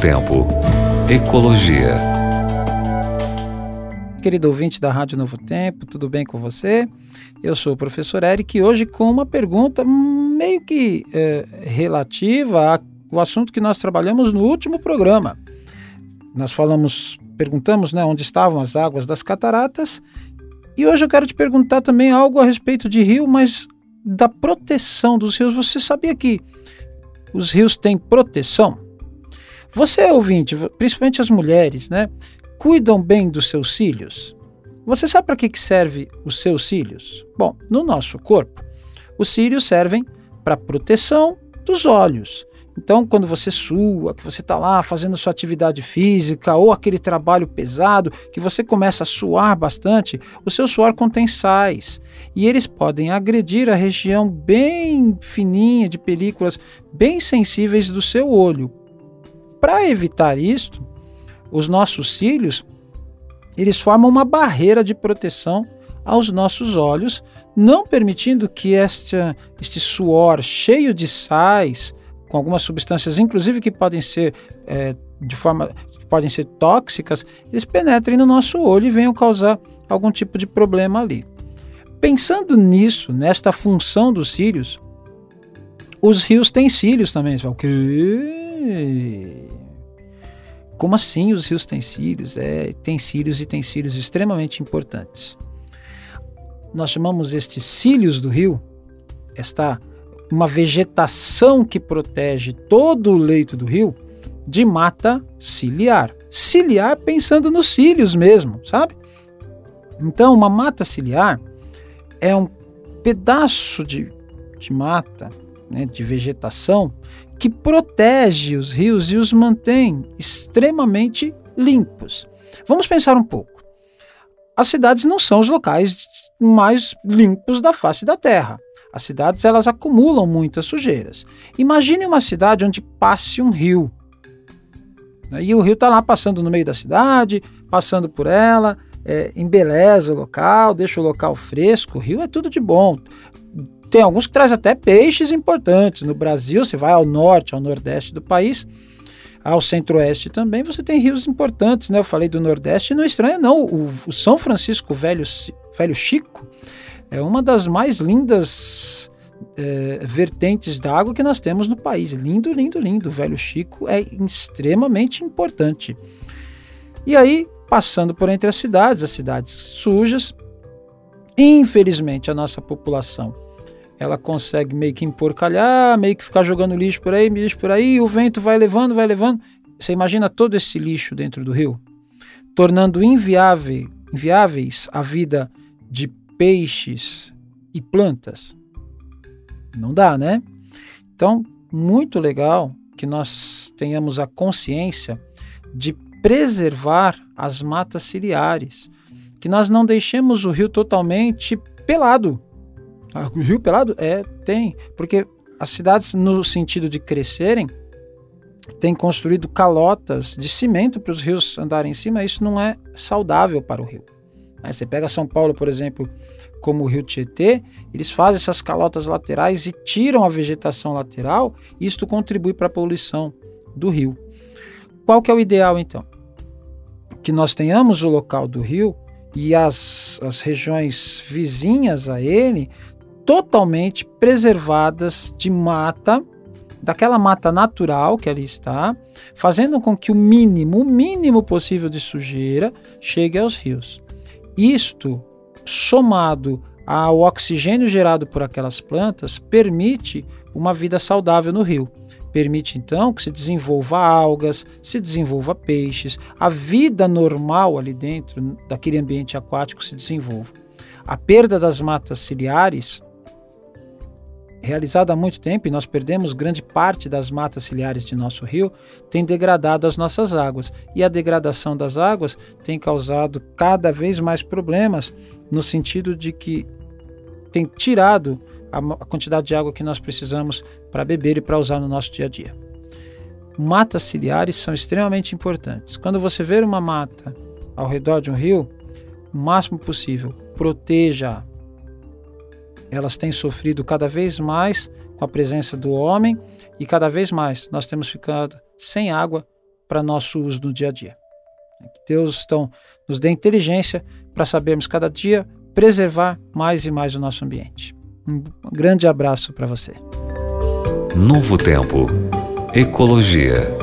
Tempo. Ecologia. Querido ouvinte da Rádio Novo Tempo, tudo bem com você? Eu sou o professor Eric e hoje com uma pergunta meio que é, relativa ao assunto que nós trabalhamos no último programa. Nós falamos, perguntamos né, onde estavam as águas das cataratas e hoje eu quero te perguntar também algo a respeito de rio, mas da proteção dos rios. Você sabia que os rios têm proteção? Você, ouvinte, principalmente as mulheres, né, cuidam bem dos seus cílios? Você sabe para que, que serve os seus cílios? Bom, no nosso corpo, os cílios servem para proteção dos olhos. Então, quando você sua, que você está lá fazendo sua atividade física ou aquele trabalho pesado, que você começa a suar bastante, o seu suor contém sais e eles podem agredir a região bem fininha de películas bem sensíveis do seu olho. Para evitar isto, os nossos cílios eles formam uma barreira de proteção aos nossos olhos, não permitindo que este, este suor cheio de sais com algumas substâncias, inclusive que podem ser é, de forma podem ser tóxicas, eles penetrem no nosso olho e venham causar algum tipo de problema ali. Pensando nisso, nesta função dos cílios, os rios têm cílios também. Você fala, o quê? Como assim os rios têm cílios? É, tem cílios e tem cílios extremamente importantes. Nós chamamos estes cílios do rio, esta uma vegetação que protege todo o leito do rio de mata ciliar. Ciliar pensando nos cílios mesmo, sabe? Então, uma mata ciliar é um pedaço de, de mata, né, de vegetação, que protege os rios e os mantém extremamente limpos. Vamos pensar um pouco. As cidades não são os locais mais limpos da face da Terra. As cidades elas acumulam muitas sujeiras. Imagine uma cidade onde passe um rio. E o rio está lá passando no meio da cidade, passando por ela, é, embeleza o local, deixa o local fresco. O rio é tudo de bom. Tem alguns que traz até peixes importantes. No Brasil, você vai ao norte, ao nordeste do país, ao centro-oeste também, você tem rios importantes. Né? Eu falei do nordeste, não é estranha não. O, o São Francisco Velho, Velho Chico é uma das mais lindas é, vertentes d'água que nós temos no país. Lindo, lindo, lindo. O Velho Chico é extremamente importante. E aí, passando por entre as cidades, as cidades sujas, infelizmente a nossa população ela consegue meio que emporcalhar, meio que ficar jogando lixo por aí, lixo por aí, o vento vai levando, vai levando. Você imagina todo esse lixo dentro do rio, tornando inviável, inviáveis a vida de peixes e plantas? Não dá, né? Então, muito legal que nós tenhamos a consciência de preservar as matas ciliares, que nós não deixemos o rio totalmente pelado. Ah, o rio pelado? É, tem, porque as cidades, no sentido de crescerem, têm construído calotas de cimento para os rios andarem em cima, isso não é saudável para o rio. Aí você pega São Paulo, por exemplo, como o Rio Tietê, eles fazem essas calotas laterais e tiram a vegetação lateral, e isto contribui para a poluição do rio. Qual que é o ideal então? Que nós tenhamos o local do rio e as, as regiões vizinhas a ele totalmente preservadas de mata, daquela mata natural que ali está, fazendo com que o mínimo, o mínimo possível de sujeira chegue aos rios. Isto, somado ao oxigênio gerado por aquelas plantas, permite uma vida saudável no rio. Permite então que se desenvolva algas, se desenvolva peixes, a vida normal ali dentro daquele ambiente aquático se desenvolva. A perda das matas ciliares realizada há muito tempo e nós perdemos grande parte das matas ciliares de nosso rio, tem degradado as nossas águas. E a degradação das águas tem causado cada vez mais problemas, no sentido de que tem tirado a quantidade de água que nós precisamos para beber e para usar no nosso dia a dia. Matas ciliares são extremamente importantes. Quando você ver uma mata ao redor de um rio, o máximo possível, proteja elas têm sofrido cada vez mais com a presença do homem e cada vez mais nós temos ficado sem água para nosso uso no dia a dia. Que Deus então, nos dê inteligência para sabermos cada dia preservar mais e mais o nosso ambiente. Um grande abraço para você. Novo Tempo. Ecologia.